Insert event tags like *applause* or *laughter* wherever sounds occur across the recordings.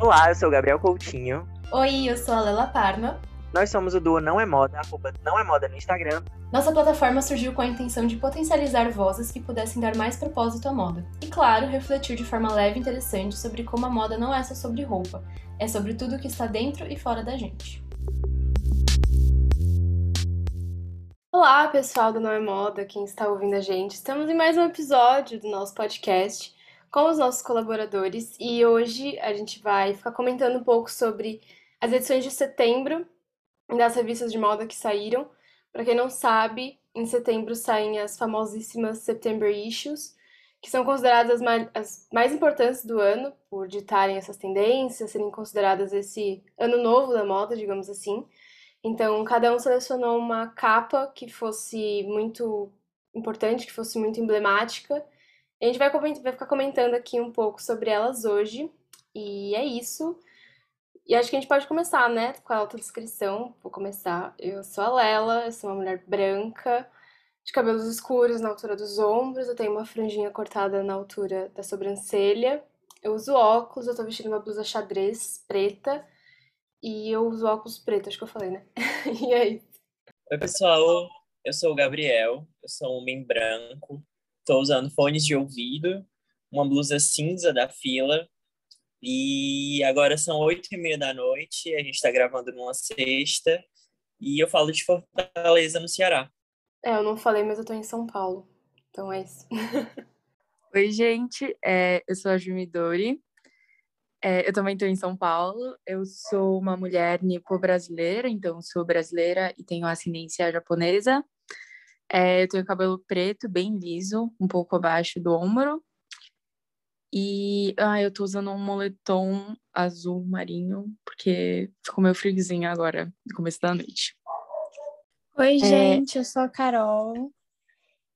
Olá, eu sou o Gabriel Coutinho. Oi, eu sou a Lela Parma. Nós somos o duo Não é Moda, arroba Não é Moda no Instagram. Nossa plataforma surgiu com a intenção de potencializar vozes que pudessem dar mais propósito à moda. E claro, refletir de forma leve e interessante sobre como a moda não é só sobre roupa, é sobre tudo que está dentro e fora da gente. Olá, pessoal do Não é Moda, quem está ouvindo a gente. Estamos em mais um episódio do nosso podcast com os nossos colaboradores e hoje a gente vai ficar comentando um pouco sobre as edições de setembro das revistas de moda que saíram. Para quem não sabe, em setembro saem as famosíssimas September Issues, que são consideradas as mais, importantes do ano por ditarem essas tendências, serem consideradas esse ano novo da moda, digamos assim. Então, cada um selecionou uma capa que fosse muito importante, que fosse muito emblemática a gente vai, vai ficar comentando aqui um pouco sobre elas hoje. E é isso. E acho que a gente pode começar, né? Com a autodescrição. Vou começar. Eu sou a Lela, eu sou uma mulher branca, de cabelos escuros na altura dos ombros. Eu tenho uma franjinha cortada na altura da sobrancelha. Eu uso óculos, eu tô vestindo uma blusa xadrez preta. E eu uso óculos preto, acho que eu falei, né? *laughs* e é isso. Oi, pessoal. Eu sou o Gabriel, eu sou um homem branco, Estou usando fones de ouvido, uma blusa cinza da fila. E agora são oito e meia da noite, a gente está gravando numa sexta. E eu falo de Fortaleza, no Ceará. É, eu não falei, mas eu estou em São Paulo. Então é isso. *laughs* Oi, gente. É, eu sou a Jumidori. É, eu também estou em São Paulo. Eu sou uma mulher nipo-brasileira, então sou brasileira e tenho ascendência japonesa. É, eu tenho cabelo preto, bem liso, um pouco abaixo do ombro. E ah, eu tô usando um moletom azul marinho, porque ficou meio friozinho agora, no começo da noite. Oi, é... gente, eu sou a Carol.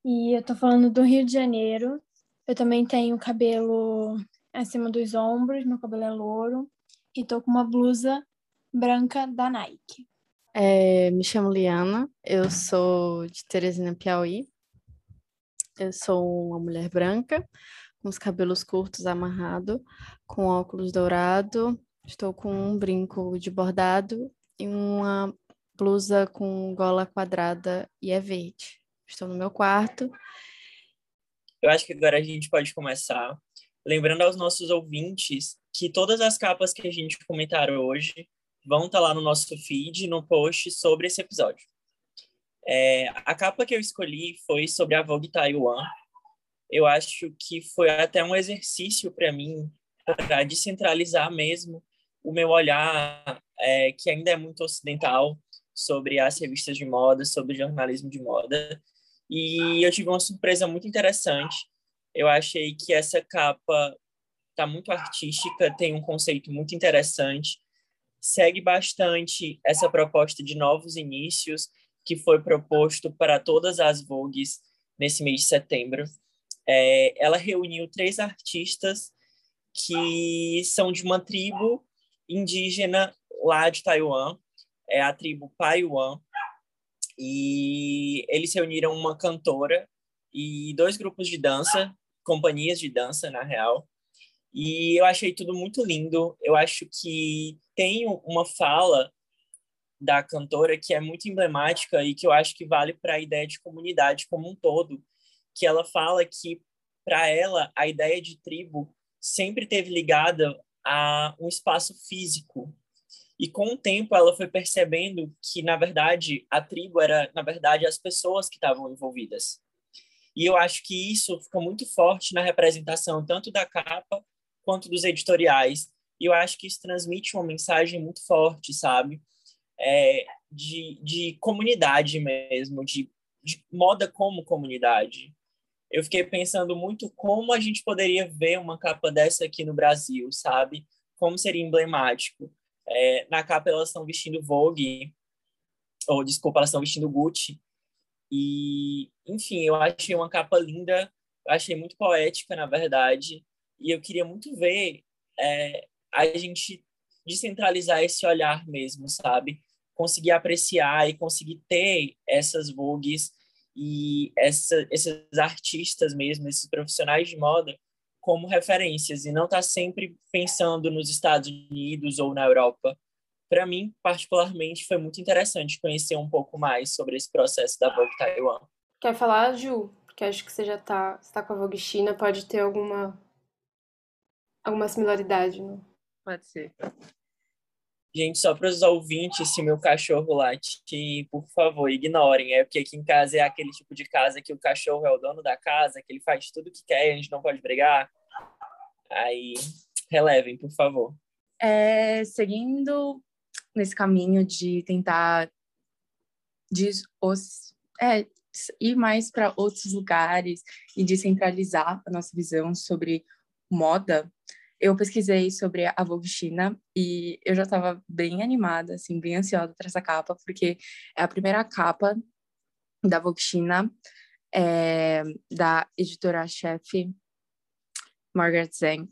E eu tô falando do Rio de Janeiro. Eu também tenho cabelo acima dos ombros, meu cabelo é louro. E tô com uma blusa branca da Nike. É, me chamo Liana, eu sou de Teresina, Piauí. Eu sou uma mulher branca, com os cabelos curtos amarrados, com óculos dourado. Estou com um brinco de bordado e uma blusa com gola quadrada e é verde. Estou no meu quarto. Eu acho que agora a gente pode começar lembrando aos nossos ouvintes que todas as capas que a gente comentar hoje vão estar tá lá no nosso feed, no post sobre esse episódio. É, a capa que eu escolhi foi sobre a Vogue Taiwan. Eu acho que foi até um exercício para mim para descentralizar mesmo o meu olhar, é, que ainda é muito ocidental, sobre as revistas de moda, sobre jornalismo de moda. E eu tive uma surpresa muito interessante. Eu achei que essa capa está muito artística, tem um conceito muito interessante segue bastante essa proposta de novos inícios que foi proposto para todas as Vogues nesse mês de setembro. É, ela reuniu três artistas que são de uma tribo indígena lá de Taiwan, é a tribo Paiwan, e eles reuniram uma cantora e dois grupos de dança, companhias de dança, na real, e eu achei tudo muito lindo. Eu acho que tem uma fala da cantora que é muito emblemática e que eu acho que vale para a ideia de comunidade como um todo, que ela fala que para ela a ideia de tribo sempre teve ligada a um espaço físico. E com o tempo ela foi percebendo que na verdade a tribo era na verdade as pessoas que estavam envolvidas. E eu acho que isso fica muito forte na representação tanto da capa quanto dos editoriais. E eu acho que isso transmite uma mensagem muito forte, sabe? É, de, de comunidade mesmo, de, de moda como comunidade. Eu fiquei pensando muito como a gente poderia ver uma capa dessa aqui no Brasil, sabe? Como seria emblemático. É, na capa elas estão vestindo Vogue, ou desculpa, elas estão vestindo Gucci. E, enfim, eu achei uma capa linda, achei muito poética, na verdade. E eu queria muito ver é, a gente descentralizar esse olhar mesmo, sabe? Conseguir apreciar e conseguir ter essas vogues e essa, esses artistas mesmo, esses profissionais de moda como referências e não estar tá sempre pensando nos Estados Unidos ou na Europa. Para mim, particularmente, foi muito interessante conhecer um pouco mais sobre esse processo da Vogue Taiwan. Quer falar, Ju? Porque acho que você já está tá com a Vogue China, pode ter alguma alguma similaridade, não? Pode ser. Gente, só para os ouvintes, se meu cachorro late, por favor, ignorem. É porque aqui em casa é aquele tipo de casa que o cachorro é o dono da casa, que ele faz tudo o que quer e a gente não pode brigar. Aí, relevem, por favor. É, seguindo nesse caminho de tentar de os, é, ir mais para outros lugares e descentralizar a nossa visão sobre moda, eu pesquisei sobre a Vogue China e eu já estava bem animada, assim, bem ansiosa para essa capa, porque é a primeira capa da Vogue China, é, da editora-chefe Margaret Zhang.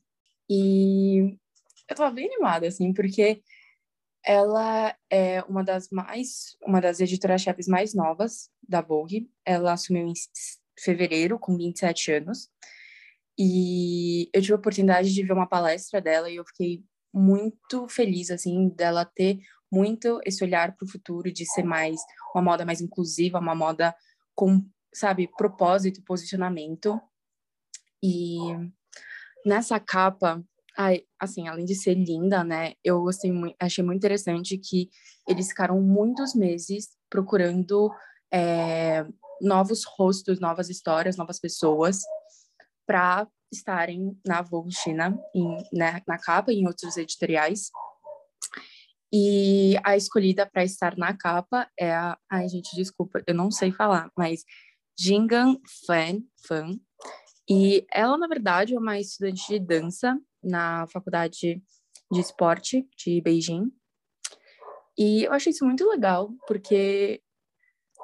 E eu estava bem animada, assim, porque ela é uma das mais, uma das editoras-chefes mais novas da Vogue. Ela assumiu em fevereiro, com 27 anos. E eu tive a oportunidade de ver uma palestra dela e eu fiquei muito feliz, assim, dela ter muito esse olhar para o futuro, de ser mais uma moda mais inclusiva, uma moda com, sabe, propósito, posicionamento. E nessa capa, ai, assim, além de ser linda, né, eu assim, achei muito interessante que eles ficaram muitos meses procurando é, novos rostos, novas histórias, novas pessoas para estarem na Vogue China, em, né, na capa e em outros editoriais. E a escolhida para estar na capa é a. Ai, gente, desculpa, eu não sei falar, mas Jingan Fan, Fan. E ela, na verdade, é uma estudante de dança na faculdade de esporte de Beijing. E eu achei isso muito legal, porque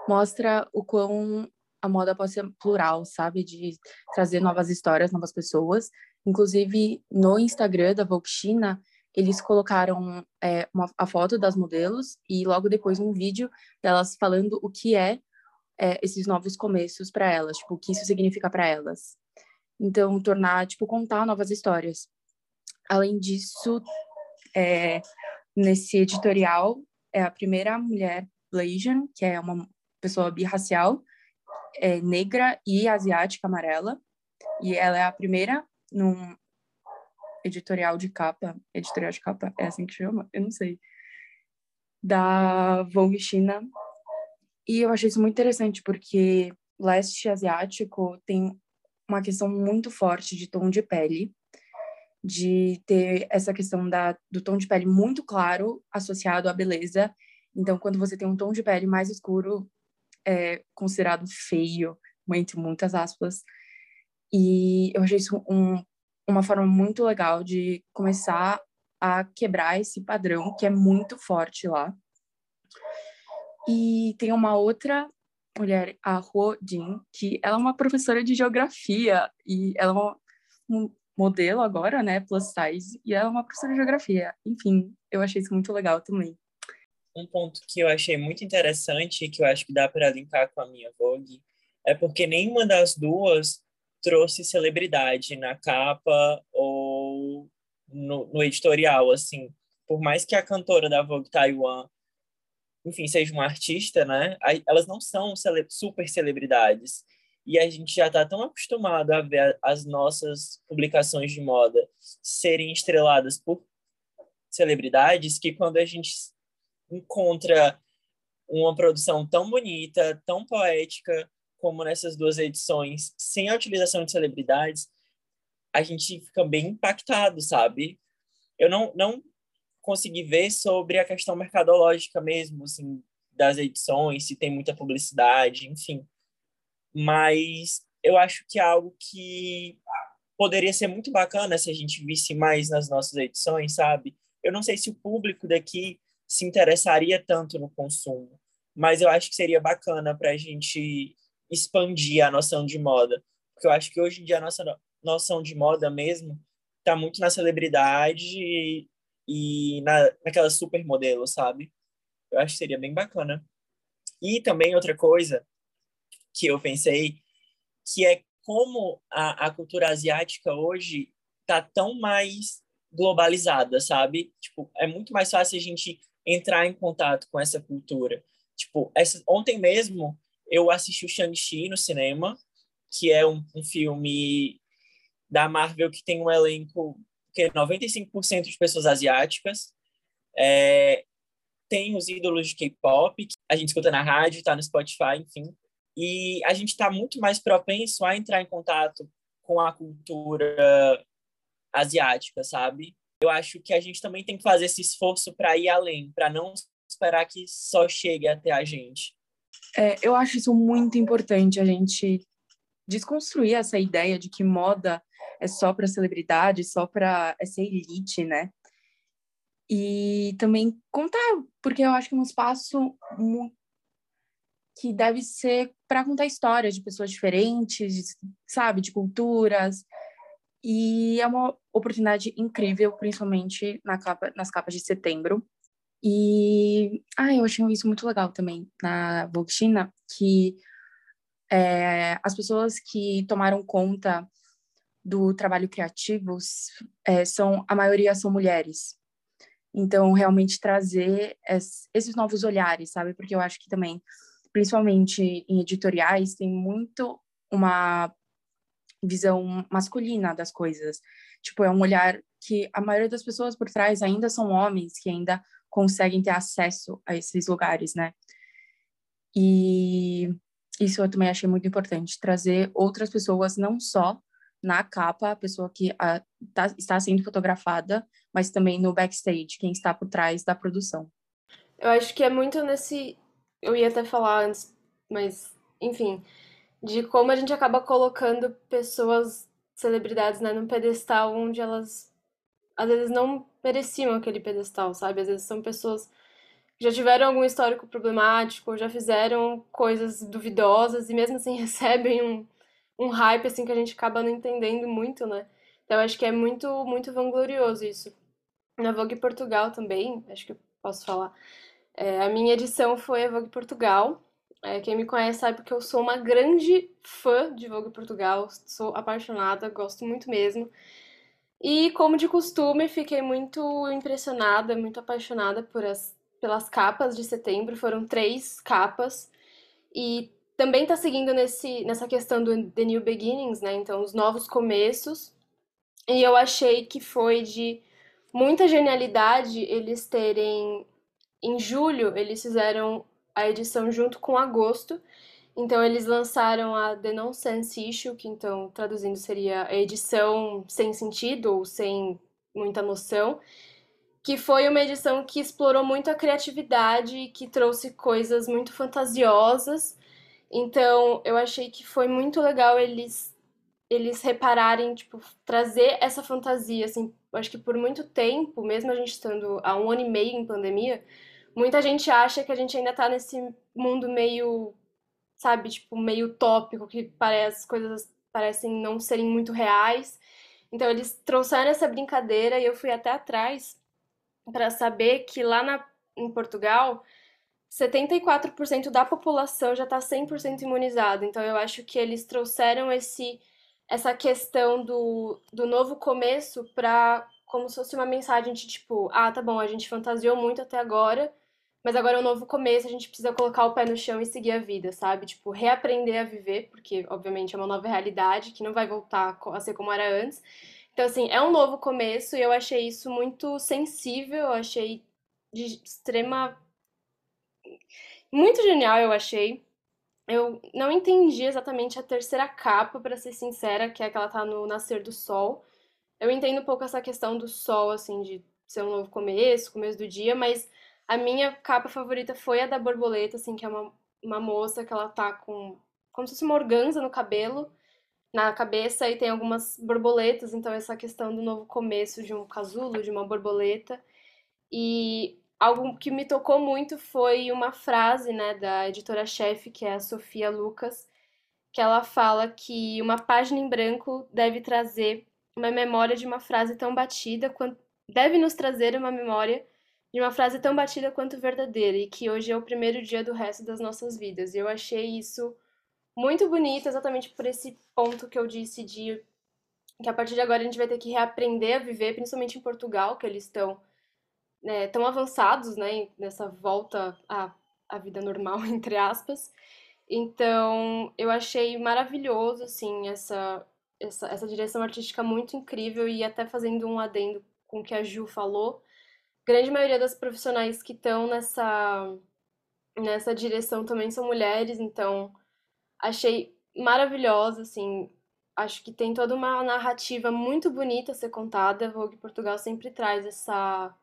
mostra o quão a moda pode ser plural, sabe? De trazer novas histórias, novas pessoas. Inclusive, no Instagram da Vogue China, eles colocaram é, uma, a foto das modelos e logo depois um vídeo delas falando o que é, é esses novos começos para elas, tipo, o que isso significa para elas. Então, tornar, tipo, contar novas histórias. Além disso, é, nesse editorial, é a primeira mulher Blasian, que é uma pessoa birracial, é negra e asiática amarela. E ela é a primeira num editorial de capa, editorial de capa, é assim que chama? Eu não sei. Da Vogue China. E eu achei isso muito interessante porque leste asiático tem uma questão muito forte de tom de pele, de ter essa questão da, do tom de pele muito claro associado à beleza. Então, quando você tem um tom de pele mais escuro, é considerado feio, entre muitas aspas. E eu achei isso um, uma forma muito legal de começar a quebrar esse padrão que é muito forte lá. E tem uma outra mulher, a Huo Jin, que ela é uma professora de geografia e ela é uma, um modelo agora, né, plus size, e ela é uma professora de geografia. Enfim, eu achei isso muito legal também um ponto que eu achei muito interessante e que eu acho que dá para linkar com a minha Vogue é porque nenhuma das duas trouxe celebridade na capa ou no, no editorial, assim. Por mais que a cantora da Vogue Taiwan, enfim, seja uma artista, né? Elas não são cele super celebridades. E a gente já está tão acostumado a ver as nossas publicações de moda serem estreladas por celebridades que quando a gente encontra uma produção tão bonita, tão poética como nessas duas edições, sem a utilização de celebridades, a gente fica bem impactado, sabe? Eu não, não consegui ver sobre a questão mercadológica mesmo, assim, das edições, se tem muita publicidade, enfim. Mas eu acho que é algo que poderia ser muito bacana se a gente visse mais nas nossas edições, sabe? Eu não sei se o público daqui se interessaria tanto no consumo. Mas eu acho que seria bacana para a gente expandir a noção de moda. Porque eu acho que hoje em dia a nossa noção de moda mesmo está muito na celebridade e, na, naquela supermodelo, sabe? Eu acho que seria bem bacana. E também outra coisa que eu pensei, que é como a, a cultura asiática hoje tá tão mais globalizada, sabe? Tipo, é muito mais fácil a gente entrar em contato com essa cultura. Tipo, essa, ontem mesmo eu assisti o Shang-Chi no cinema, que é um, um filme da Marvel que tem um elenco que é 95% de pessoas asiáticas. É, tem os ídolos de K-pop, que a gente escuta na rádio, está no Spotify, enfim. E a gente está muito mais propenso a entrar em contato com a cultura asiática, sabe? Eu acho que a gente também tem que fazer esse esforço para ir além, para não esperar que só chegue até a gente. É, eu acho isso muito importante, a gente desconstruir essa ideia de que moda é só para celebridade, só para essa elite, né? E também contar, porque eu acho que é um espaço que deve ser para contar histórias de pessoas diferentes, sabe, de culturas. E é uma oportunidade incrível, principalmente na capa, nas capas de setembro. E ah, eu achei isso muito legal também na Vogue China, que é, as pessoas que tomaram conta do trabalho criativo é, são a maioria são mulheres. Então, realmente trazer esses novos olhares, sabe? Porque eu acho que também, principalmente em editoriais, tem muito uma visão masculina das coisas. Tipo, é um olhar que a maioria das pessoas por trás ainda são homens que ainda conseguem ter acesso a esses lugares, né? E isso eu também achei muito importante, trazer outras pessoas, não só na capa, a pessoa que a, tá, está sendo fotografada, mas também no backstage, quem está por trás da produção. Eu acho que é muito nesse. Eu ia até falar antes, mas, enfim, de como a gente acaba colocando pessoas, celebridades, né, num pedestal onde elas às vezes não mereciam aquele pedestal, sabe? Às vezes são pessoas já tiveram algum histórico problemático, já fizeram coisas duvidosas e mesmo assim *laughs* recebem um, um hype assim que a gente acaba não entendendo muito, né? Então acho que é muito muito vanglorioso isso. Na Vogue Portugal também, acho que posso falar. É, a minha edição foi a Vogue Portugal. É, quem me conhece sabe que eu sou uma grande fã de Vogue Portugal, sou apaixonada, gosto muito mesmo. E como de costume, fiquei muito impressionada, muito apaixonada por as pelas capas de setembro, foram três capas, e também está seguindo nesse, nessa questão do The New Beginnings, né? Então, os novos começos. E eu achei que foi de muita genialidade eles terem. Em julho, eles fizeram a edição junto com agosto. Então, eles lançaram a The Nonsense Issue, que então, traduzindo, seria a edição sem sentido ou sem muita noção que foi uma edição que explorou muito a criatividade, que trouxe coisas muito fantasiosas. Então, eu achei que foi muito legal eles eles repararem, tipo, trazer essa fantasia, assim, acho que por muito tempo, mesmo a gente estando há um ano e meio em pandemia, muita gente acha que a gente ainda tá nesse mundo meio, sabe, tipo, meio utópico, que parece, as coisas parecem não serem muito reais. Então, eles trouxeram essa brincadeira e eu fui até atrás para saber que lá na, em Portugal 74% da população já está 100% imunizada. Então eu acho que eles trouxeram esse essa questão do, do novo começo para como se fosse uma mensagem de tipo, ah, tá bom, a gente fantasiou muito até agora, mas agora é um novo começo, a gente precisa colocar o pé no chão e seguir a vida, sabe? Tipo, reaprender a viver, porque obviamente é uma nova realidade que não vai voltar a ser como era antes. Então, assim, é um novo começo e eu achei isso muito sensível, eu achei de extrema. Muito genial, eu achei. Eu não entendi exatamente a terceira capa, para ser sincera, que é que ela tá no nascer do sol. Eu entendo um pouco essa questão do sol, assim, de ser um novo começo, começo do dia, mas a minha capa favorita foi a da borboleta, assim, que é uma, uma moça que ela tá com como se fosse uma organza no cabelo na cabeça e tem algumas borboletas, então essa questão do novo começo de um casulo, de uma borboleta. E algo que me tocou muito foi uma frase, né, da editora-chefe, que é a Sofia Lucas, que ela fala que uma página em branco deve trazer uma memória de uma frase tão batida deve nos trazer uma memória de uma frase tão batida quanto verdadeira e que hoje é o primeiro dia do resto das nossas vidas. E eu achei isso muito bonito, exatamente por esse ponto que eu disse de que a partir de agora a gente vai ter que reaprender a viver, principalmente em Portugal, que eles estão né, tão avançados, né, nessa volta à, à vida normal, *laughs* entre aspas. Então, eu achei maravilhoso, assim, essa, essa, essa direção artística muito incrível e até fazendo um adendo com o que a Ju falou, grande maioria das profissionais que estão nessa, nessa direção também são mulheres, então achei maravilhosa, assim, acho que tem toda uma narrativa muito bonita a ser contada. Vogue Portugal sempre traz essa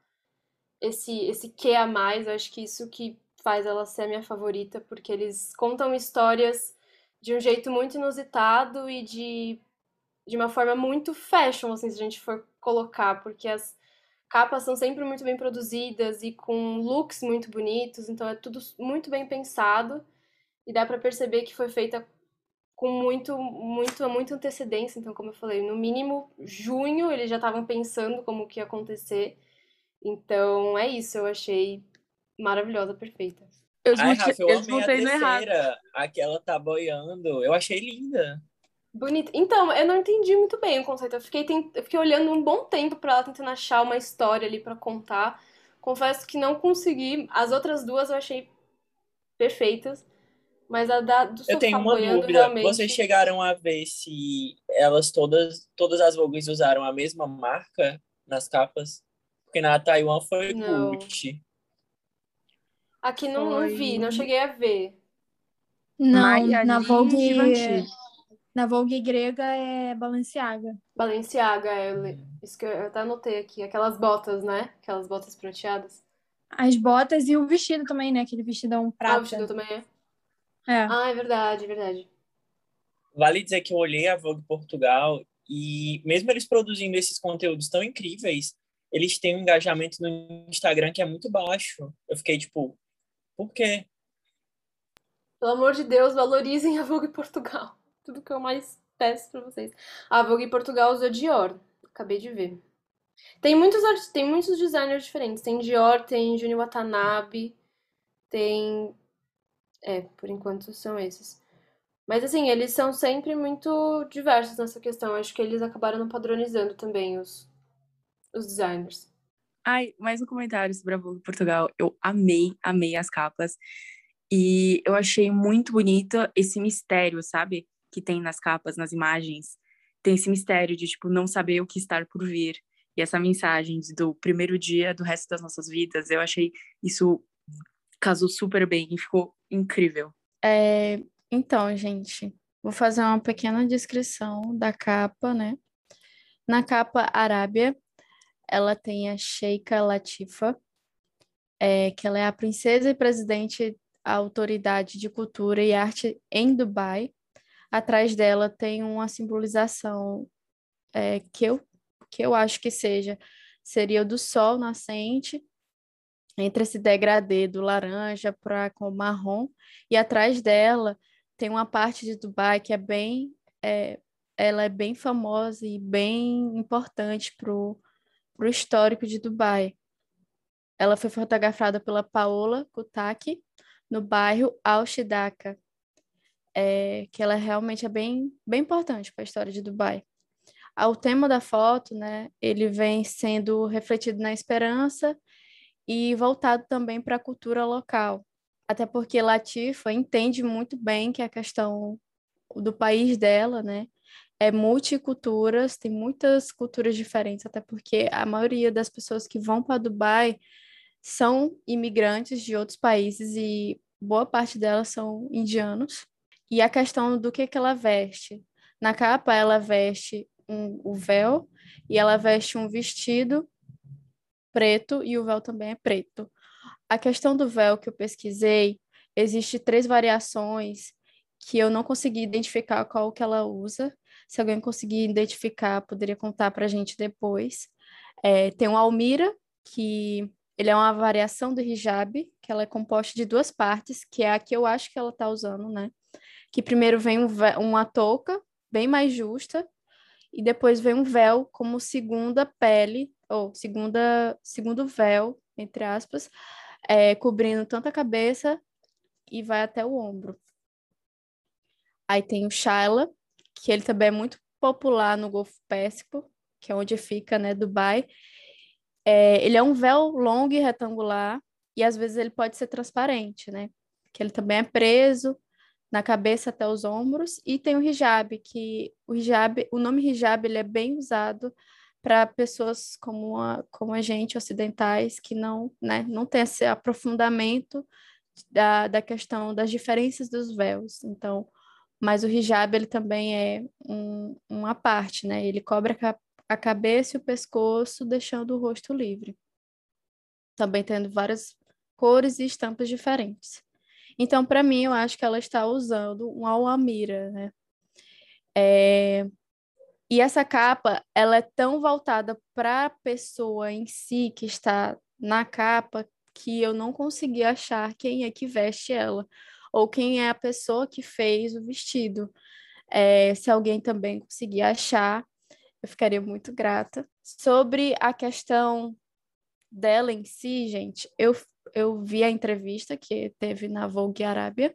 esse esse que a mais. Eu acho que isso que faz ela ser a minha favorita, porque eles contam histórias de um jeito muito inusitado e de de uma forma muito fashion, assim, se a gente for colocar, porque as capas são sempre muito bem produzidas e com looks muito bonitos, então é tudo muito bem pensado e dá para perceber que foi feita com muito, muito, muita antecedência. Então, como eu falei, no mínimo junho eles já estavam pensando como que ia acontecer. Então, é isso. Eu achei maravilhosa, perfeita. Eu, Ai, Rafa, eu amei a terceira, a que ela tá boiando. Eu achei linda. Bonita. Então, eu não entendi muito bem o conceito. Eu fiquei, tent... eu fiquei olhando um bom tempo para ela tentando achar uma história ali para contar. Confesso que não consegui. As outras duas eu achei perfeitas. Mas a da, do Eu tenho uma dúvida. Realmente... Vocês chegaram a ver se elas todas, todas as Vogues usaram a mesma marca nas capas? Porque na Taiwan foi não. Gucci. Aqui não, foi... não vi, não cheguei a ver. Não, na Vogue, na Vogue grega é Balenciaga. Balenciaga, é, isso que eu, eu até anotei aqui. Aquelas botas, né? Aquelas botas prateadas. As botas e o vestido também, né? Aquele vestidão prata. Ah, o vestido também é. É. Ah, é verdade, é verdade. Vale dizer que eu olhei a Vogue Portugal e mesmo eles produzindo esses conteúdos tão incríveis, eles têm um engajamento no Instagram que é muito baixo. Eu fiquei tipo, por quê? Pelo amor de Deus, valorizem a Vogue Portugal. Tudo que eu mais peço pra vocês. A Vogue Portugal usa Dior. Acabei de ver. Tem muitos, tem muitos designers diferentes. Tem Dior, tem Juni Watanabe, tem é, por enquanto são esses. Mas assim, eles são sempre muito diversos nessa questão. Acho que eles acabaram padronizando também os, os designers. Ai, mais um comentário sobre a Vogue Portugal. Eu amei, amei as capas. E eu achei muito bonito esse mistério, sabe? Que tem nas capas, nas imagens. Tem esse mistério de, tipo, não saber o que estar por vir. E essa mensagem do primeiro dia do resto das nossas vidas, eu achei isso casou super bem e ficou incrível. É, então, gente, vou fazer uma pequena descrição da capa, né? Na capa Arábia, ela tem a Sheikha Latifa, é, que ela é a princesa e presidente da autoridade de cultura e arte em Dubai. Atrás dela tem uma simbolização é, que, eu, que eu acho que seja seria o do sol nascente entre esse degradê do laranja para com o marrom, e atrás dela tem uma parte de Dubai que é bem, é, ela é bem famosa e bem importante para o histórico de Dubai. Ela foi fotografada pela Paola Kutaki no bairro Al-Shidaka, é, que ela realmente é bem, bem importante para a história de Dubai. O tema da foto, né, ele vem sendo refletido na esperança e voltado também para a cultura local. Até porque Latifa entende muito bem que a questão do país dela, né, é multiculturas, tem muitas culturas diferentes, até porque a maioria das pessoas que vão para Dubai são imigrantes de outros países e boa parte delas são indianos. E a questão do que, que ela veste. Na capa, ela veste um, o véu e ela veste um vestido preto e o véu também é preto. A questão do véu que eu pesquisei, existe três variações que eu não consegui identificar qual que ela usa. Se alguém conseguir identificar, poderia contar para a gente depois. É, tem o Almira, que ele é uma variação do hijab, que ela é composta de duas partes, que é a que eu acho que ela está usando, né? Que primeiro vem um uma touca, bem mais justa, e depois vem um véu como segunda pele ou segunda, segundo véu, entre aspas, é, cobrindo tanto a cabeça e vai até o ombro. Aí tem o Shaila, que ele também é muito popular no Golfo Pérsico, que é onde fica, né, Dubai. É, ele é um véu longo e retangular, e às vezes ele pode ser transparente, né? Que ele também é preso na cabeça até os ombros, e tem o hijab, que o hijab, o nome hijab, ele é bem usado para pessoas como a, como a gente, ocidentais, que não, né, não tem esse aprofundamento da, da questão das diferenças dos véus. Então, mas o hijab, ele também é um, uma parte, né? Ele cobre a, a cabeça e o pescoço, deixando o rosto livre. Também tendo várias cores e estampas diferentes. Então, para mim, eu acho que ela está usando um Almira, né? É... E essa capa, ela é tão voltada para a pessoa em si que está na capa que eu não consegui achar quem é que veste ela ou quem é a pessoa que fez o vestido. É, se alguém também conseguir achar, eu ficaria muito grata. Sobre a questão dela em si, gente, eu, eu vi a entrevista que teve na Vogue Arábia,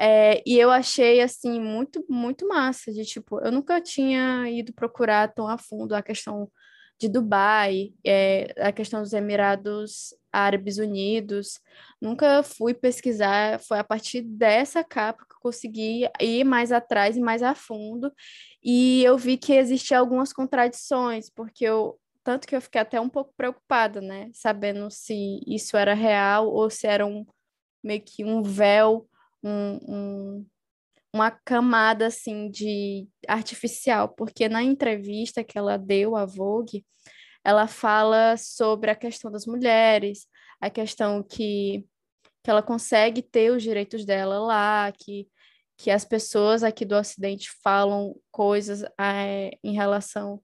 é, e eu achei, assim, muito, muito massa, de, tipo, eu nunca tinha ido procurar tão a fundo a questão de Dubai, é, a questão dos Emirados Árabes Unidos, nunca fui pesquisar, foi a partir dessa capa que eu consegui ir mais atrás e mais a fundo, e eu vi que existiam algumas contradições, porque eu, tanto que eu fiquei até um pouco preocupada, né, sabendo se isso era real ou se era um, meio que um véu um, um, uma camada assim de artificial, porque na entrevista que ela deu à Vogue, ela fala sobre a questão das mulheres, a questão que, que ela consegue ter os direitos dela lá, que, que as pessoas aqui do Ocidente falam coisas é, em relação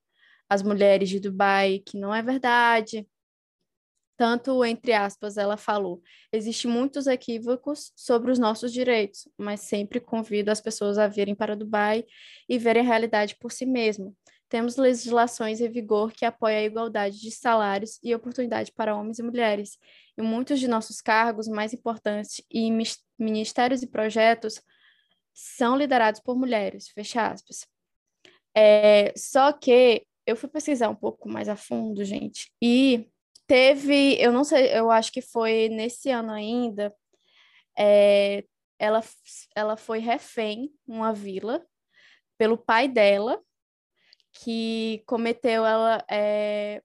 às mulheres de Dubai que não é verdade, tanto entre aspas ela falou, existem muitos equívocos sobre os nossos direitos, mas sempre convido as pessoas a virem para Dubai e verem a realidade por si mesmo. Temos legislações em vigor que apoiam a igualdade de salários e oportunidade para homens e mulheres, e muitos de nossos cargos mais importantes e ministérios e projetos são liderados por mulheres, fecha aspas. É, só que eu fui pesquisar um pouco mais a fundo, gente, e Teve, eu não sei, eu acho que foi nesse ano ainda, é, ela, ela foi refém numa vila pelo pai dela, que cometeu ela é,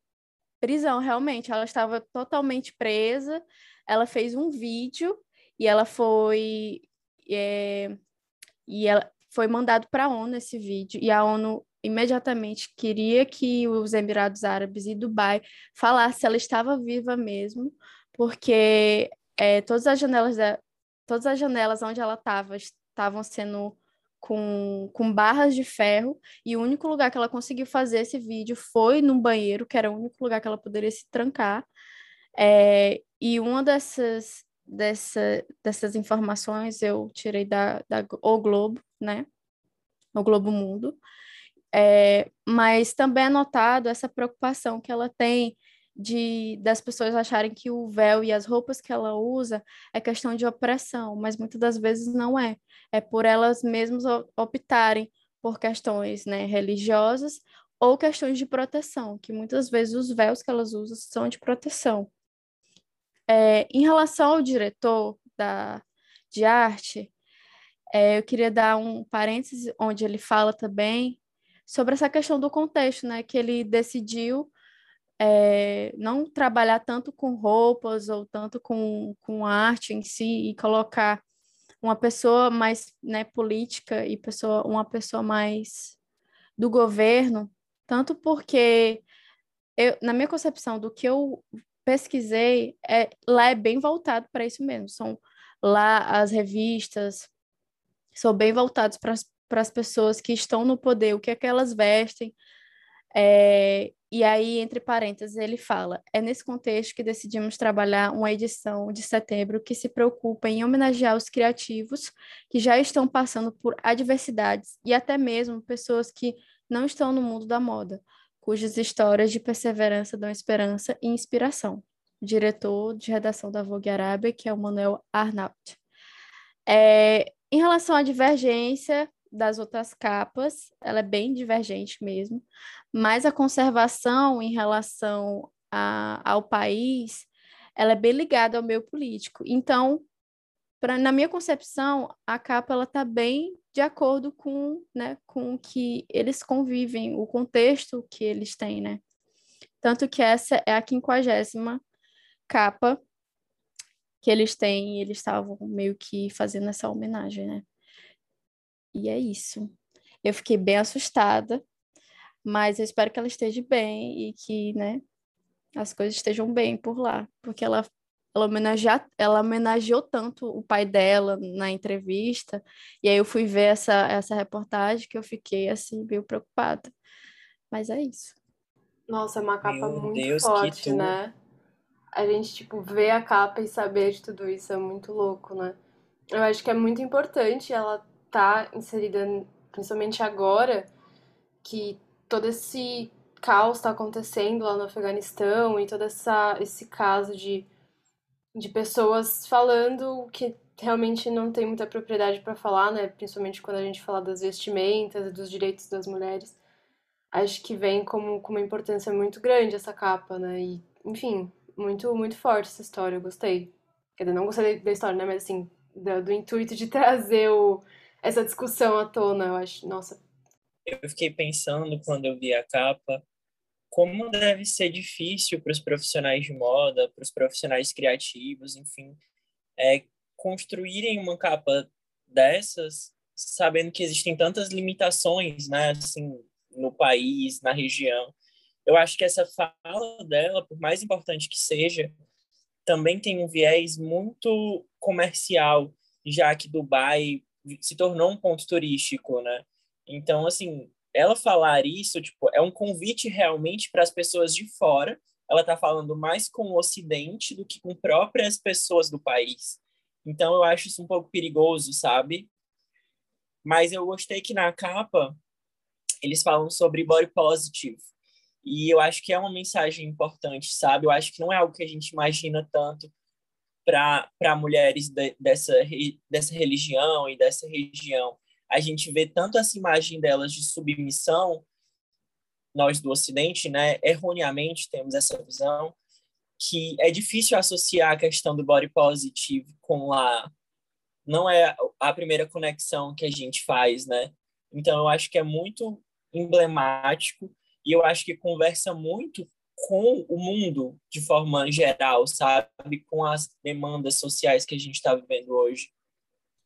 prisão, realmente. Ela estava totalmente presa, ela fez um vídeo e ela foi. É, e ela foi mandado para a ONU esse vídeo, e a ONU imediatamente queria que os Emirados Árabes e Dubai falasse se ela estava viva mesmo, porque é, todas as janelas da, todas as janelas onde ela estava estavam sendo com, com barras de ferro e o único lugar que ela conseguiu fazer esse vídeo foi num banheiro, que era o único lugar que ela poderia se trancar. É, e uma dessas, dessa, dessas informações eu tirei da, da O Globo, né? O Globo Mundo. É, mas também é notado essa preocupação que ela tem de das pessoas acharem que o véu e as roupas que ela usa é questão de opressão, mas muitas das vezes não é. É por elas mesmas optarem por questões né, religiosas ou questões de proteção, que muitas vezes os véus que elas usam são de proteção. É, em relação ao diretor da, de arte, é, eu queria dar um parêntese onde ele fala também sobre essa questão do contexto, né? Que ele decidiu é, não trabalhar tanto com roupas ou tanto com, com arte em si e colocar uma pessoa mais né, política e pessoa, uma pessoa mais do governo, tanto porque eu, na minha concepção do que eu pesquisei, é, lá é bem voltado para isso mesmo. São lá as revistas são bem voltados para para as pessoas que estão no poder, o que é que elas vestem. É, e aí, entre parênteses, ele fala: é nesse contexto que decidimos trabalhar uma edição de setembro que se preocupa em homenagear os criativos que já estão passando por adversidades e até mesmo pessoas que não estão no mundo da moda, cujas histórias de perseverança dão esperança e inspiração. Diretor de redação da Vogue Arábia, que é o Manuel Arnaut. É, em relação à divergência das outras capas, ela é bem divergente mesmo, mas a conservação em relação a, ao país, ela é bem ligada ao meio político. Então, pra, na minha concepção, a capa ela está bem de acordo com, né, com o que eles convivem, o contexto que eles têm, né? Tanto que essa é a quinquagésima capa que eles têm, e eles estavam meio que fazendo essa homenagem, né? E é isso. Eu fiquei bem assustada, mas eu espero que ela esteja bem e que, né, as coisas estejam bem por lá, porque ela ela homenageou, ela homenageou tanto o pai dela na entrevista, e aí eu fui ver essa, essa reportagem que eu fiquei assim, meio preocupada. Mas é isso. Nossa, é uma capa Meu muito Deus, forte, né? A gente, tipo, ver a capa e saber de tudo isso é muito louco, né? Eu acho que é muito importante ela tá inserida, principalmente agora, que todo esse caos está acontecendo lá no Afeganistão e todo essa, esse caso de, de pessoas falando que realmente não tem muita propriedade para falar, né? Principalmente quando a gente fala das vestimentas e dos direitos das mulheres. Acho que vem como com uma importância muito grande essa capa, né? E, enfim, muito, muito forte essa história, eu gostei. Quer dizer, não gostei da história, né? Mas assim, do, do intuito de *laughs* trazer o, essa discussão à tona, eu acho, nossa, Eu fiquei pensando quando eu vi a capa como deve ser difícil para os profissionais de moda, para os profissionais criativos, enfim, é, construírem uma capa dessas, sabendo que existem tantas limitações, né, assim, no país, na região. Eu acho que essa fala dela, por mais importante que seja, também tem um viés muito comercial, já que Dubai se tornou um ponto turístico, né? Então, assim, ela falar isso, tipo, é um convite realmente para as pessoas de fora. Ela está falando mais com o Ocidente do que com próprias pessoas do país. Então, eu acho isso um pouco perigoso, sabe? Mas eu gostei que na capa eles falam sobre body positive. E eu acho que é uma mensagem importante, sabe? Eu acho que não é algo que a gente imagina tanto para mulheres de, dessa, dessa religião e dessa região. A gente vê tanto essa imagem delas de submissão, nós do Ocidente, né, erroneamente temos essa visão, que é difícil associar a questão do body positive com a. Não é a primeira conexão que a gente faz, né? Então, eu acho que é muito emblemático e eu acho que conversa muito com o mundo de forma geral, sabe? Com as demandas sociais que a gente está vivendo hoje.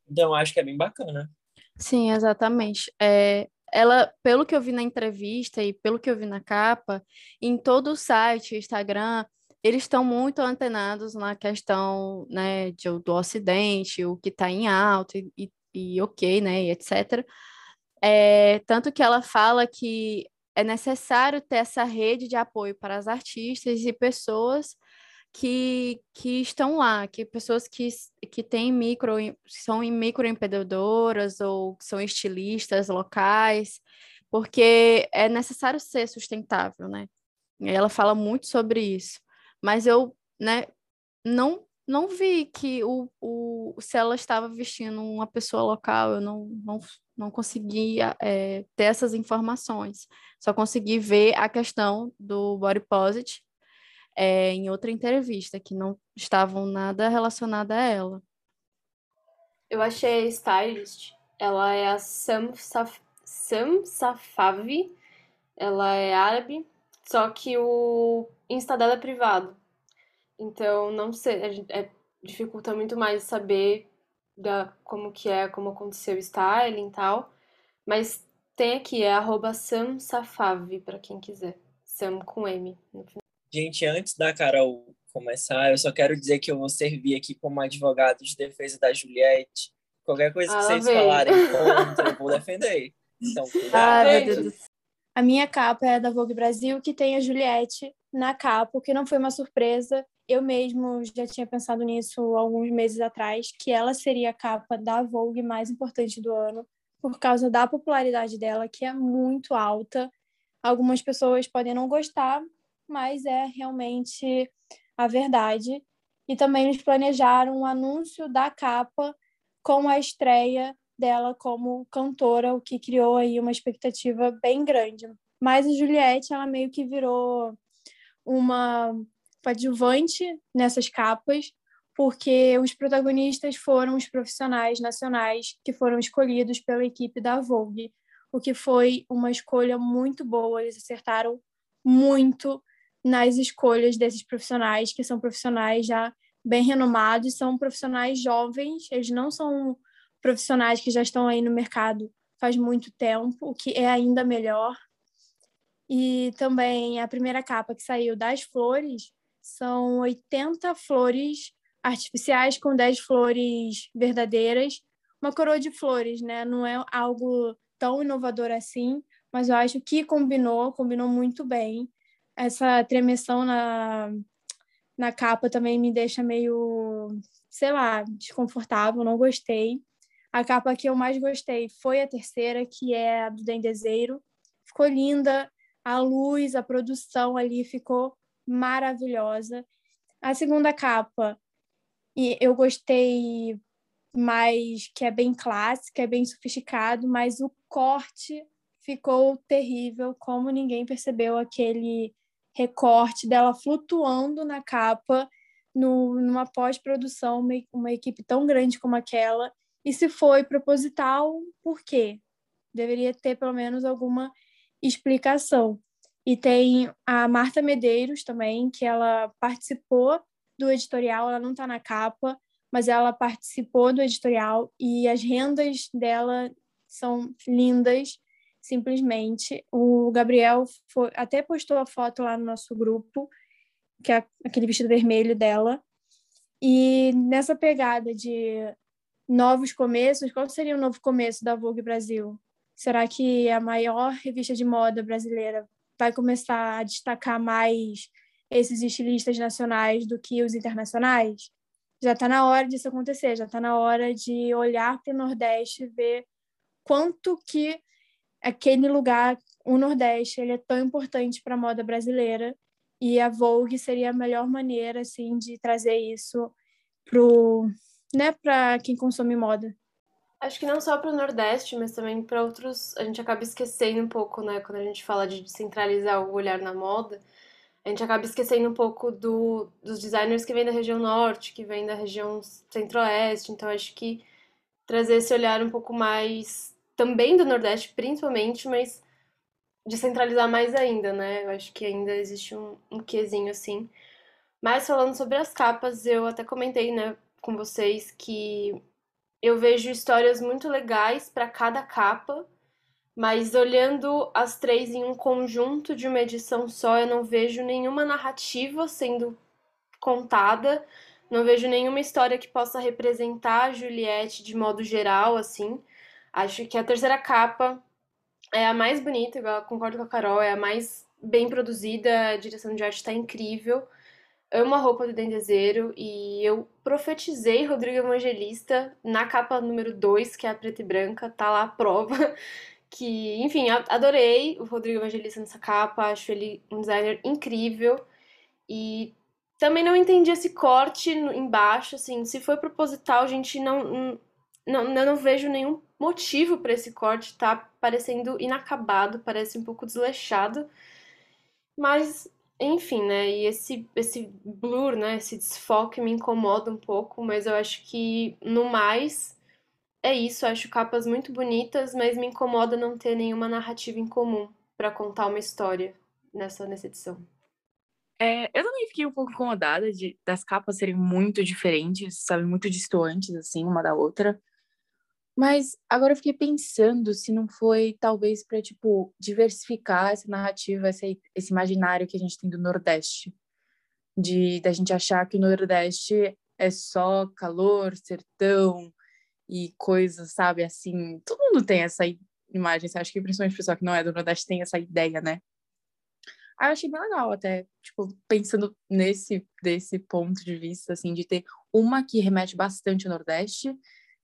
Então, acho que é bem bacana. Sim, exatamente. É, ela, pelo que eu vi na entrevista e pelo que eu vi na capa, em todo o site, Instagram, eles estão muito antenados na questão né, de, do Ocidente, o que está em alta e, e, e, ok, né, e etc. É, tanto que ela fala que é necessário ter essa rede de apoio para as artistas e pessoas que, que estão lá, que pessoas que, que têm micro, são microempreendedoras ou são estilistas locais, porque é necessário ser sustentável, né? Ela fala muito sobre isso. Mas eu, né, não não vi que o, o se ela estava vestindo uma pessoa local, eu não, não, não consegui é, ter essas informações. Só consegui ver a questão do body positive é, em outra entrevista, que não estavam nada relacionada a ela. Eu achei a stylist, ela é a Sam, Saf Sam Safavi, ela é árabe, só que o Insta dela é privado. Então, não sei, é, dificulta muito mais saber da, como que é, como aconteceu o styling e tal. Mas tem aqui, é arroba Sam Safavi, pra quem quiser. Sam com M no final. Gente, antes da Carol começar, eu só quero dizer que eu vou servir aqui como advogado de defesa da Juliette. Qualquer coisa que Ah, lá vocês vem. falarem *laughs* contra, eu vou defender. Então, Ah, cuidado. gente. Céu. A minha capa é da Vogue Brasil, que tem a Juliette na capa, o que não foi uma surpresa. Eu mesmo já tinha pensado nisso alguns meses atrás, que ela seria a capa da Vogue mais importante do ano, por causa da popularidade dela, que é muito alta. Algumas pessoas podem não gostar, mas é realmente a verdade. E também eles planejaram um anúncio da capa com a estreia dela como cantora, o que criou aí uma expectativa bem grande. Mas a Juliette, ela meio que virou uma coadjuvante nessas capas, porque os protagonistas foram os profissionais nacionais que foram escolhidos pela equipe da Vogue, o que foi uma escolha muito boa. Eles acertaram muito nas escolhas desses profissionais, que são profissionais já bem renomados, são profissionais jovens, eles não são profissionais que já estão aí no mercado faz muito tempo, o que é ainda melhor. E também a primeira capa que saiu das flores são 80 flores artificiais com 10 flores verdadeiras. Uma coroa de flores, né? Não é algo tão inovador assim, mas eu acho que combinou, combinou muito bem. Essa tremessão na, na capa também me deixa meio, sei lá, desconfortável, não gostei. A capa que eu mais gostei foi a terceira, que é a do Dendezeiro. Ficou linda, a luz, a produção ali ficou maravilhosa. A segunda capa, e eu gostei mais que é bem clássica, é bem sofisticado, mas o corte ficou terrível, como ninguém percebeu aquele recorte dela flutuando na capa no, numa pós-produção, uma, uma equipe tão grande como aquela. E se foi proposital, por quê? Deveria ter pelo menos alguma explicação. E tem a Marta Medeiros também, que ela participou do editorial, ela não está na capa, mas ela participou do editorial e as rendas dela são lindas, simplesmente. O Gabriel foi, até postou a foto lá no nosso grupo, que é aquele vestido vermelho dela. E nessa pegada de novos começos, qual seria o novo começo da Vogue Brasil? Será que a maior revista de moda brasileira vai começar a destacar mais esses estilistas nacionais do que os internacionais? Já está na hora disso acontecer, já está na hora de olhar para o Nordeste e ver quanto que aquele lugar, o Nordeste, ele é tão importante para a moda brasileira e a Vogue seria a melhor maneira assim de trazer isso pro, né, para quem consome moda. Acho que não só para o Nordeste, mas também para outros. A gente acaba esquecendo um pouco, né, quando a gente fala de descentralizar o olhar na moda, a gente acaba esquecendo um pouco do, dos designers que vêm da região norte, que vêm da região centro-oeste. Então, acho que trazer esse olhar um pouco mais também do Nordeste, principalmente, mas descentralizar mais ainda, né? Eu acho que ainda existe um, um quesinho assim. Mas falando sobre as capas, eu até comentei, né, com vocês que eu vejo histórias muito legais para cada capa, mas olhando as três em um conjunto de uma edição só, eu não vejo nenhuma narrativa sendo contada, não vejo nenhuma história que possa representar a Juliette de modo geral, assim. Acho que a terceira capa é a mais bonita, igual concordo com a Carol, é a mais bem produzida, a direção de arte está incrível. Amo a roupa do Dendezeiro e eu profetizei Rodrigo Evangelista na capa número 2, que é a preta e branca, tá lá a prova. *laughs* Que, enfim, adorei o Rodrigo Evangelista nessa capa, acho ele um designer incrível. E também não entendi esse corte embaixo, assim, se foi proposital, gente, não, não, eu não vejo nenhum motivo para esse corte tá parecendo inacabado, parece um pouco desleixado. Mas, enfim, né? E esse, esse blur, né? Esse desfoque me incomoda um pouco, mas eu acho que no mais é isso. Eu acho capas muito bonitas, mas me incomoda não ter nenhuma narrativa em comum para contar uma história nessa, nessa edição. É, eu também fiquei um pouco incomodada de, das capas serem muito diferentes, sabe? Muito distantes, assim, uma da outra. Mas agora eu fiquei pensando se não foi talvez para tipo diversificar essa narrativa, esse, esse imaginário que a gente tem do Nordeste, de da gente achar que o Nordeste é só calor, sertão e coisas, sabe? Assim, todo mundo tem essa imagem. Acho que principalmente o pessoal que não é do Nordeste tem essa ideia, né? Aí eu achei bem legal até, tipo, pensando nesse desse ponto de vista, assim, de ter uma que remete bastante ao Nordeste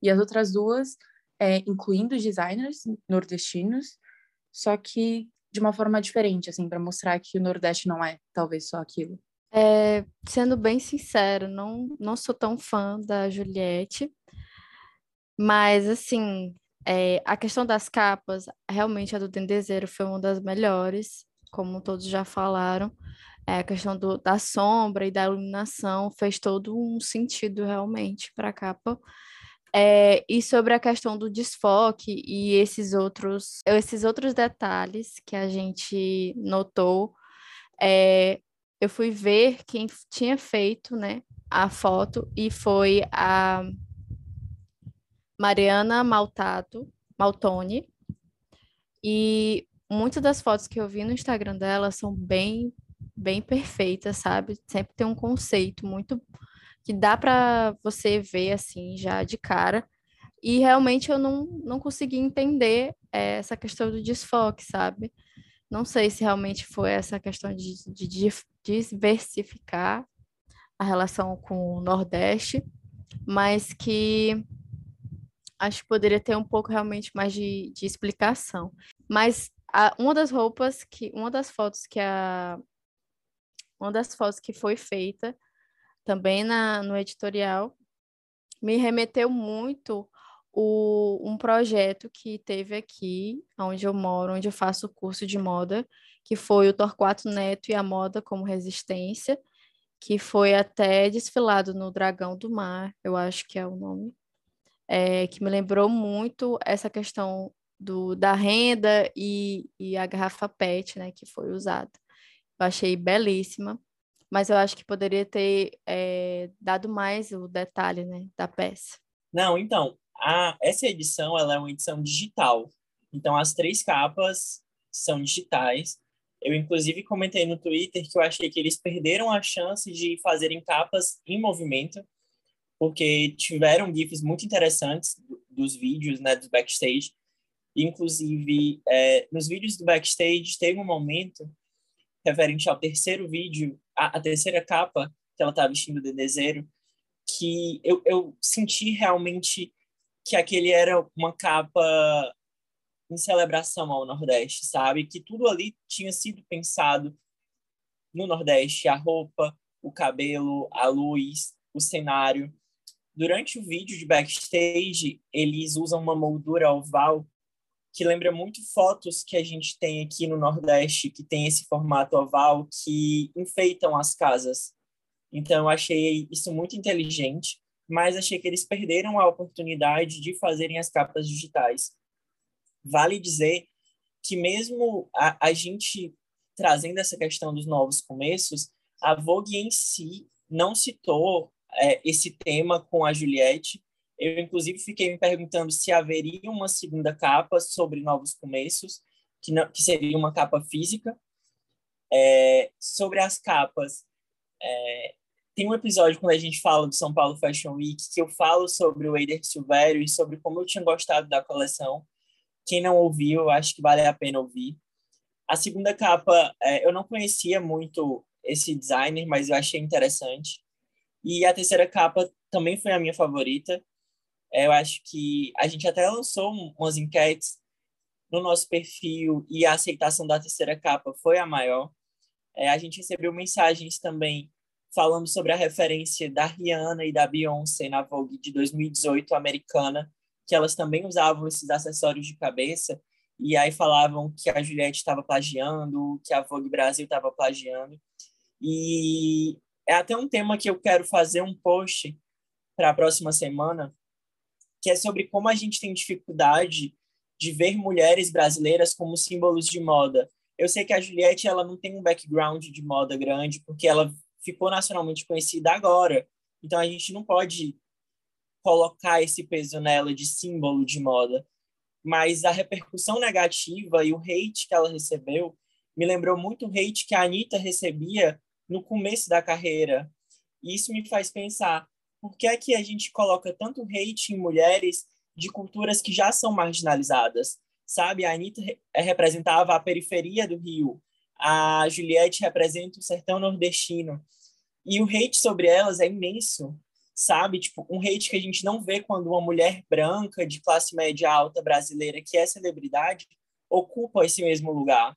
e as outras duas, é, incluindo designers nordestinos, só que de uma forma diferente, assim, para mostrar que o Nordeste não é talvez só aquilo. É, sendo bem sincero, não, não sou tão fã da Juliette. Mas, assim, é, a questão das capas, realmente a do Dendezeiro foi uma das melhores, como todos já falaram. É, a questão do, da sombra e da iluminação fez todo um sentido realmente para a capa. É, e sobre a questão do desfoque e esses outros, esses outros detalhes que a gente notou, é, eu fui ver quem tinha feito né, a foto e foi a Mariana Maltato, Maltoni. E muitas das fotos que eu vi no Instagram dela são bem, bem perfeitas, sabe? Sempre tem um conceito muito que dá para você ver assim já de cara. E realmente eu não, não consegui entender é, essa questão do desfoque, sabe? Não sei se realmente foi essa questão de, de, de diversificar a relação com o Nordeste, mas que acho que poderia ter um pouco realmente mais de, de explicação. Mas a, uma das roupas que, uma das fotos que a, uma das fotos que foi feita também na, no editorial, me remeteu muito o, um projeto que teve aqui, onde eu moro, onde eu faço o curso de moda, que foi o Torquato Neto e a Moda como Resistência, que foi até desfilado no Dragão do Mar, eu acho que é o nome, é, que me lembrou muito essa questão do, da renda e, e a garrafa PET, né, que foi usada. Eu achei belíssima mas eu acho que poderia ter é, dado mais o detalhe né, da peça. Não, então, a, essa edição ela é uma edição digital. Então, as três capas são digitais. Eu, inclusive, comentei no Twitter que eu achei que eles perderam a chance de fazerem capas em movimento, porque tiveram GIFs muito interessantes dos vídeos, né, dos backstage. Inclusive, é, nos vídeos do backstage, teve um momento referente ao terceiro vídeo, a, a terceira capa que ela está vestindo de desejo, que eu, eu senti realmente que aquele era uma capa em celebração ao Nordeste, sabe? Que tudo ali tinha sido pensado no Nordeste, a roupa, o cabelo, a luz, o cenário. Durante o vídeo de backstage, eles usam uma moldura oval que lembra muito fotos que a gente tem aqui no Nordeste, que tem esse formato oval, que enfeitam as casas. Então, eu achei isso muito inteligente, mas achei que eles perderam a oportunidade de fazerem as capas digitais. Vale dizer que, mesmo a, a gente trazendo essa questão dos novos começos, a Vogue em si não citou é, esse tema com a Juliette, eu, inclusive, fiquei me perguntando se haveria uma segunda capa sobre novos começos, que, não, que seria uma capa física. É, sobre as capas, é, tem um episódio quando a gente fala do São Paulo Fashion Week que eu falo sobre o Eider Silvério e sobre como eu tinha gostado da coleção. Quem não ouviu, eu acho que vale a pena ouvir. A segunda capa, é, eu não conhecia muito esse designer, mas eu achei interessante. E a terceira capa também foi a minha favorita. Eu acho que a gente até lançou umas enquetes no nosso perfil e a aceitação da terceira capa foi a maior. É, a gente recebeu mensagens também falando sobre a referência da Rihanna e da Beyoncé na Vogue de 2018 americana, que elas também usavam esses acessórios de cabeça, e aí falavam que a Juliette estava plagiando, que a Vogue Brasil estava plagiando. E é até um tema que eu quero fazer um post para a próxima semana, que é sobre como a gente tem dificuldade de ver mulheres brasileiras como símbolos de moda. Eu sei que a Juliette ela não tem um background de moda grande, porque ela ficou nacionalmente conhecida agora. Então a gente não pode colocar esse peso nela de símbolo de moda. Mas a repercussão negativa e o hate que ela recebeu me lembrou muito o hate que a Anitta recebia no começo da carreira. E isso me faz pensar, por que é que a gente coloca tanto hate em mulheres de culturas que já são marginalizadas? Sabe, a Anitta representava a periferia do Rio, a Juliette representa o sertão nordestino, e o hate sobre elas é imenso, sabe? Tipo, um hate que a gente não vê quando uma mulher branca de classe média alta brasileira que é celebridade ocupa esse mesmo lugar.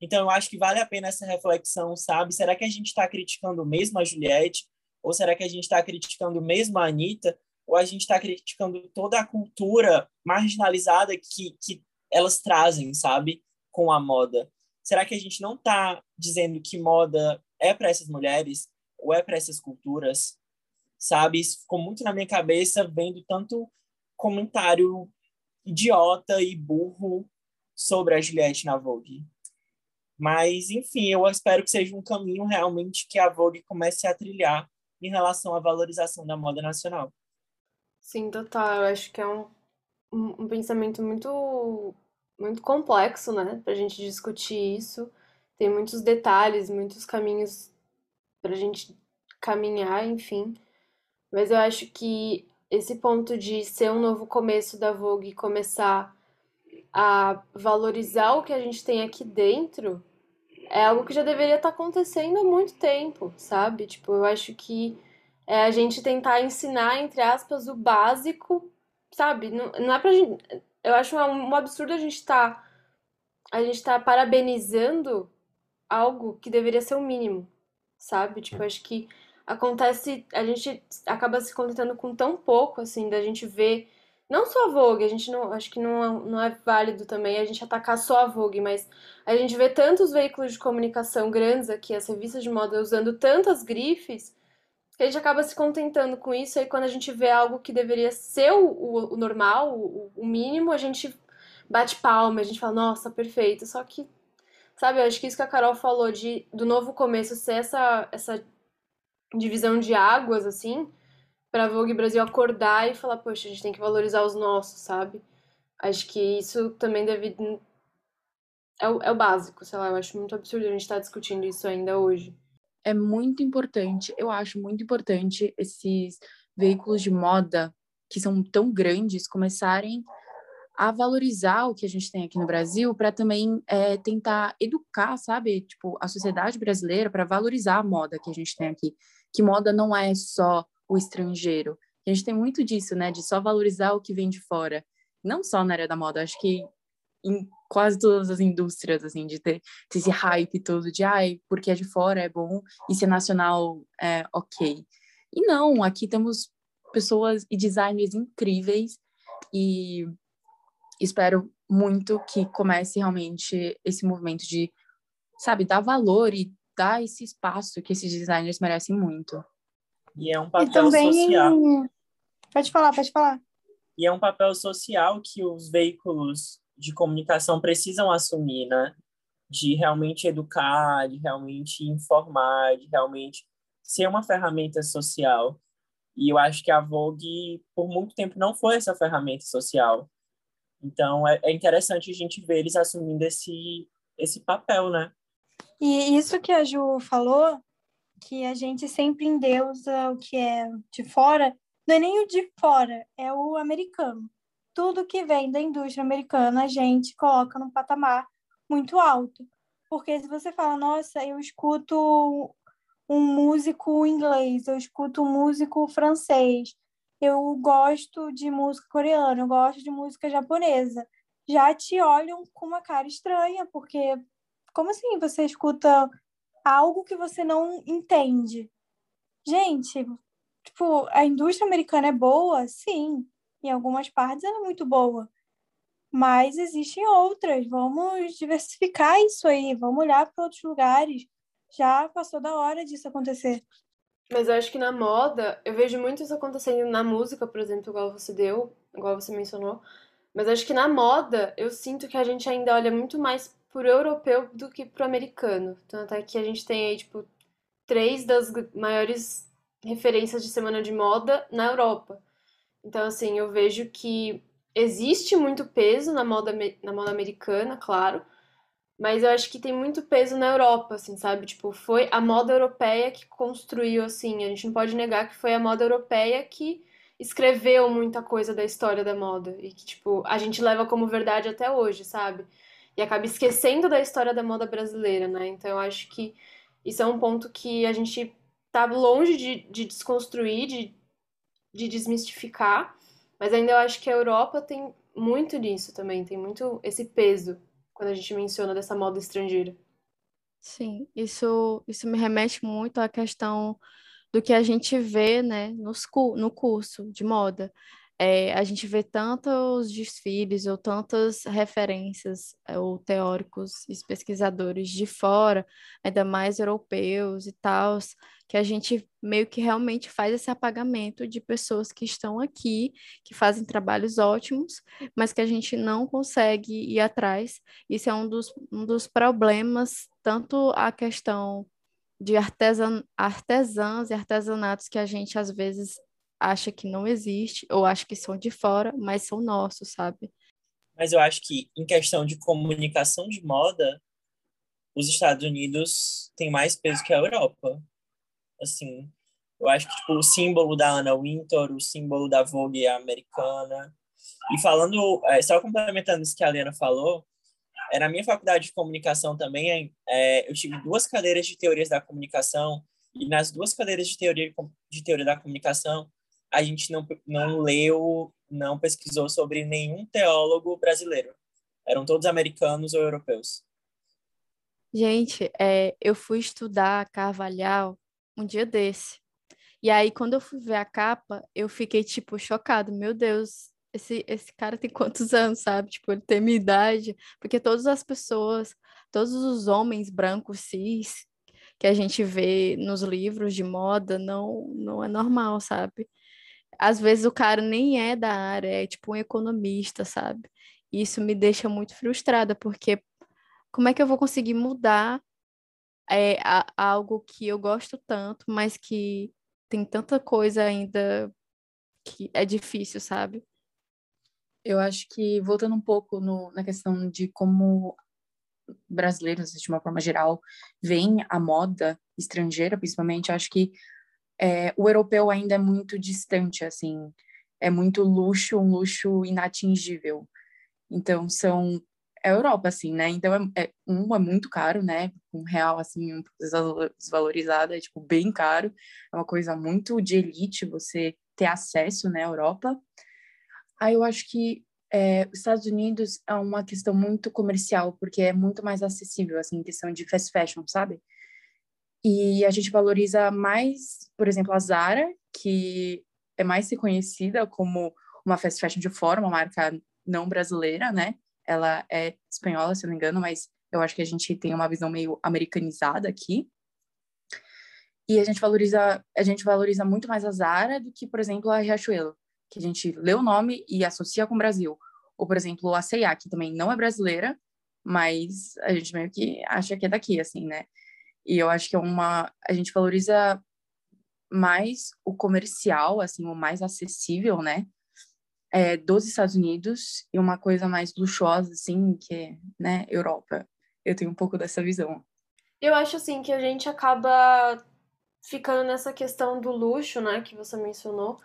Então, eu acho que vale a pena essa reflexão, sabe? Será que a gente está criticando mesmo a Juliette? Ou será que a gente está criticando mesmo a Anitta? ou a gente está criticando toda a cultura marginalizada que, que elas trazem, sabe, com a moda? Será que a gente não está dizendo que moda é para essas mulheres ou é para essas culturas? Sabe, isso ficou muito na minha cabeça vendo tanto comentário idiota e burro sobre a Juliette na Vogue. Mas, enfim, eu espero que seja um caminho realmente que a Vogue comece a trilhar em relação à valorização da moda nacional. Sim, total. Eu acho que é um, um, pensamento muito, muito complexo, né, para a gente discutir isso. Tem muitos detalhes, muitos caminhos para a gente caminhar, enfim. Mas eu acho que esse ponto de ser um novo começo da Vogue e começar a valorizar o que a gente tem aqui dentro é algo que já deveria estar tá acontecendo há muito tempo, sabe? Tipo, eu acho que é a gente tentar ensinar, entre aspas, o básico, sabe? Não, não é pra gente. Eu acho um, um absurdo a gente estar. Tá, a gente tá parabenizando algo que deveria ser o mínimo, sabe? Tipo, acho que acontece. A gente acaba se contentando com tão pouco, assim, da gente ver não só a Vogue, a gente não, acho que não, não é válido também a gente atacar só a Vogue, mas a gente vê tantos veículos de comunicação grandes aqui, as revistas de moda usando tantas grifes, que a gente acaba se contentando com isso, e quando a gente vê algo que deveria ser o, o, o normal, o, o, mínimo, a gente bate palma, a gente fala, nossa, perfeito. Só que, sabe, eu acho que isso que a Carol falou de do novo começo ser essa, essa divisão de águas, assim, para a Vogue Brasil acordar e falar, poxa, a gente tem que valorizar os nossos, sabe? Acho que isso também deve. É o, é o básico, sei lá, eu acho muito absurdo a gente estar tá discutindo isso ainda hoje. É muito importante, eu acho muito importante esses veículos de moda que são tão grandes começarem a valorizar o que a gente tem aqui no Brasil para também é, tentar educar, sabe, tipo, a sociedade brasileira para valorizar a moda que a gente tem aqui. Que moda não é só o estrangeiro. A gente tem muito disso, né, de só valorizar o que vem de fora. Não só na área da moda, acho que em quase todas as indústrias, assim, de ter, ter esse hype todo de, ai, porque é de fora é bom e se é nacional é ok. E não, aqui temos pessoas e designers incríveis e espero muito que comece realmente esse movimento de, sabe, dar valor e dar esse espaço que esses designers merecem muito. E é um papel também... social. Pode falar, pode falar. E é um papel social que os veículos de comunicação precisam assumir, né? De realmente educar, de realmente informar, de realmente ser uma ferramenta social. E eu acho que a Vogue, por muito tempo, não foi essa ferramenta social. Então, é, é interessante a gente ver eles assumindo esse, esse papel, né? E isso que a Ju falou que a gente sempre endeusa o que é de fora, não é nem o de fora, é o americano. Tudo que vem da indústria americana a gente coloca num patamar muito alto. Porque se você fala, nossa, eu escuto um músico inglês, eu escuto um músico francês, eu gosto de música coreana, eu gosto de música japonesa, já te olham com uma cara estranha, porque como assim você escuta algo que você não entende. Gente, tipo, a indústria americana é boa? Sim. Em algumas partes ela é muito boa. Mas existem outras. Vamos *laughs* diversificar isso aí. Vamos olhar para outros lugares. Já passou da hora disso acontecer. Mas eu acho que na moda, eu vejo muito isso acontecendo na música, por exemplo, igual você deu, igual você mencionou. Mas acho que na moda, eu sinto que a gente ainda olha muito mais pro europeu do que pro americano. Tanto é que a gente tem aí, tipo, três das maiores referências de semana de moda na Europa. Então, assim, eu vejo que existe muito peso na moda, na moda americana, claro, mas eu acho que tem muito peso na Europa, assim, sabe? Tipo, foi a moda europeia que construiu, assim, a gente não pode negar que foi a moda europeia que escreveu muita coisa da história da moda e que, tipo, a gente leva como verdade até hoje, sabe? E acaba esquecendo da história da moda brasileira, né? Então eu acho que isso é um ponto que a gente tá longe de, de desconstruir, de, de desmistificar, mas ainda eu acho que a Europa tem muito disso também, tem muito esse peso quando a gente menciona dessa moda estrangeira. Sim, isso, isso me remete muito à questão do que a gente vê, né, nos, no curso de moda. É, a gente vê tantos desfiles ou tantas referências é, ou teóricos e pesquisadores de fora, ainda mais europeus e tal, que a gente meio que realmente faz esse apagamento de pessoas que estão aqui, que fazem trabalhos ótimos, mas que a gente não consegue ir atrás. Isso é um dos, um dos problemas, tanto a questão de artesan, artesãs e artesanatos que a gente às vezes acha que não existe, ou acha que são de fora, mas são nossos, sabe? Mas eu acho que, em questão de comunicação de moda, os Estados Unidos têm mais peso que a Europa. Assim, eu acho que tipo, o símbolo da Anna Wintour, o símbolo da Vogue é americana. E falando, é, só complementando isso que a Helena falou, é, na minha faculdade de comunicação também, é, eu tive duas cadeiras de teorias da comunicação, e nas duas cadeiras de teoria, de teoria da comunicação, a gente não, não leu, não pesquisou sobre nenhum teólogo brasileiro. Eram todos americanos ou europeus. Gente, é, eu fui estudar Carvalhal um dia desse. E aí, quando eu fui ver a capa, eu fiquei, tipo, chocado. Meu Deus, esse, esse cara tem quantos anos, sabe? Tipo, ele tem minha idade. Porque todas as pessoas, todos os homens brancos cis que a gente vê nos livros de moda, não, não é normal, sabe? Às vezes o cara nem é da área, é tipo um economista, sabe? E isso me deixa muito frustrada, porque como é que eu vou conseguir mudar é, a, algo que eu gosto tanto, mas que tem tanta coisa ainda que é difícil, sabe? Eu acho que, voltando um pouco no, na questão de como brasileiros, de uma forma geral, veem a moda estrangeira, principalmente, acho que é, o europeu ainda é muito distante, assim, é muito luxo, um luxo inatingível. Então, são é Europa, assim, né? Então, é, é, um é muito caro, né? Um real, assim, desvalorizado, é, tipo, bem caro. É uma coisa muito de elite você ter acesso, né, Europa. Aí eu acho que é, os Estados Unidos é uma questão muito comercial, porque é muito mais acessível, assim, questão de fast fashion, sabe? E a gente valoriza mais, por exemplo, a Zara, que é mais reconhecida como uma fast fashion de fora, uma marca não brasileira, né? Ela é espanhola, se não me engano, mas eu acho que a gente tem uma visão meio americanizada aqui. E a gente valoriza, a gente valoriza muito mais a Zara do que, por exemplo, a Riachuelo, que a gente lê o nome e associa com o Brasil. Ou, por exemplo, a C&A, que também não é brasileira, mas a gente meio que acha que é daqui, assim, né? E eu acho que é uma a gente valoriza mais o comercial, assim, o mais acessível, né? É, dos Estados Unidos e uma coisa mais luxuosa, assim, que é, né, Europa. Eu tenho um pouco dessa visão. Eu acho, assim, que a gente acaba ficando nessa questão do luxo, né, que você mencionou.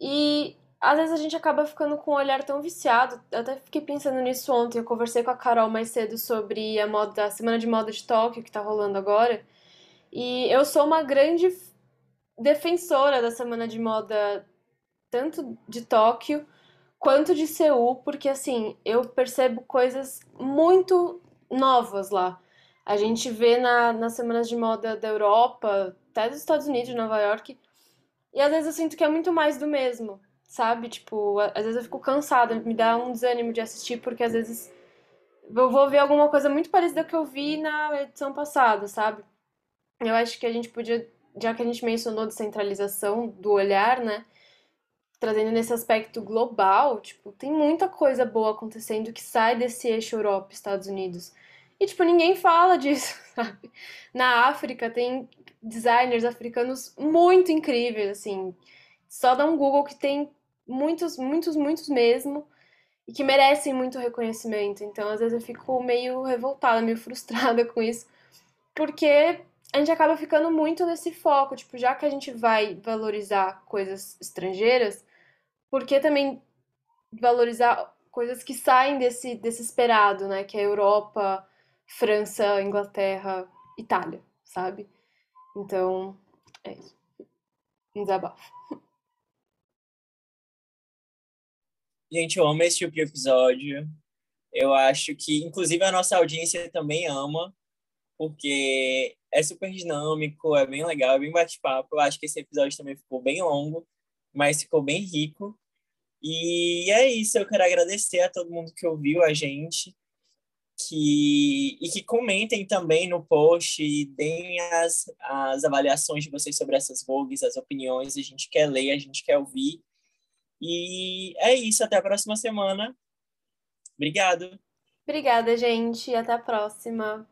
E às vezes a gente acaba ficando com um olhar tão viciado. Eu até fiquei pensando nisso ontem. Eu conversei com a Carol mais cedo sobre a moda, a semana de moda de Tóquio que tá rolando agora. E eu sou uma grande defensora da semana de moda tanto de Tóquio quanto de Seul, porque assim, eu percebo coisas muito novas lá. A gente vê na, nas semanas de moda da Europa, até dos Estados Unidos, Nova York, e às vezes eu sinto que é muito mais do mesmo sabe? Tipo, às vezes eu fico cansada, me dá um desânimo de assistir, porque às vezes eu vou ver alguma coisa muito parecida que eu vi na edição passada, sabe? Eu acho que a gente podia, já que a gente mencionou descentralização do olhar, né? Trazendo nesse aspecto global, tipo, tem muita coisa boa acontecendo que sai desse eixo Europa Estados Unidos. E, tipo, ninguém fala *laughs* disso, sabe? Na África tem designers africanos muito incríveis, assim. Só dá um Google que tem muitos, muitos, muitos mesmo, e que merecem muito reconhecimento. Então, às vezes eu fico meio revoltada, meio *laughs* frustrada com isso, porque a gente acaba ficando muito nesse foco, tipo, já que a gente vai valorizar coisas estrangeiras, por que também valorizar coisas que saem desse, desse esperado, né? Que é Europa, França, Inglaterra, Itália, sabe? Então, é isso. Um desabafo. *laughs* Gente, eu amo esse tipo de episódio. Eu acho que, inclusive, a nossa audiência também ama. porque é super dinâmico, é bem legal, é bem bate-papo. Eu acho que esse episódio também ficou bem longo, mas ficou bem rico. E é isso, eu quero agradecer a todo mundo que ouviu a gente que, e que comentem também no post e deem as, as avaliações de vocês sobre essas vogues, as opiniões. A gente quer ler, a gente quer ouvir. E é isso, até a próxima semana. Obrigado. Obrigada, gente. Até a próxima.